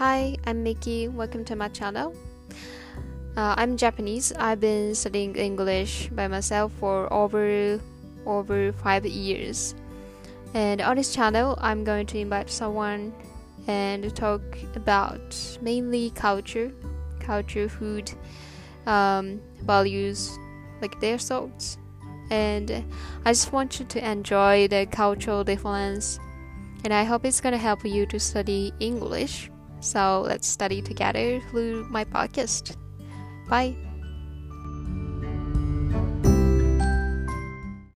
Hi, I'm Miki. Welcome to my channel. Uh, I'm Japanese. I've been studying English by myself for over over five years. And on this channel, I'm going to invite someone and talk about mainly culture, culture, food, um, values, like their thoughts. And I just want you to enjoy the cultural difference. And I hope it's going to help you to study English. So let's study together through my podcast. Bye.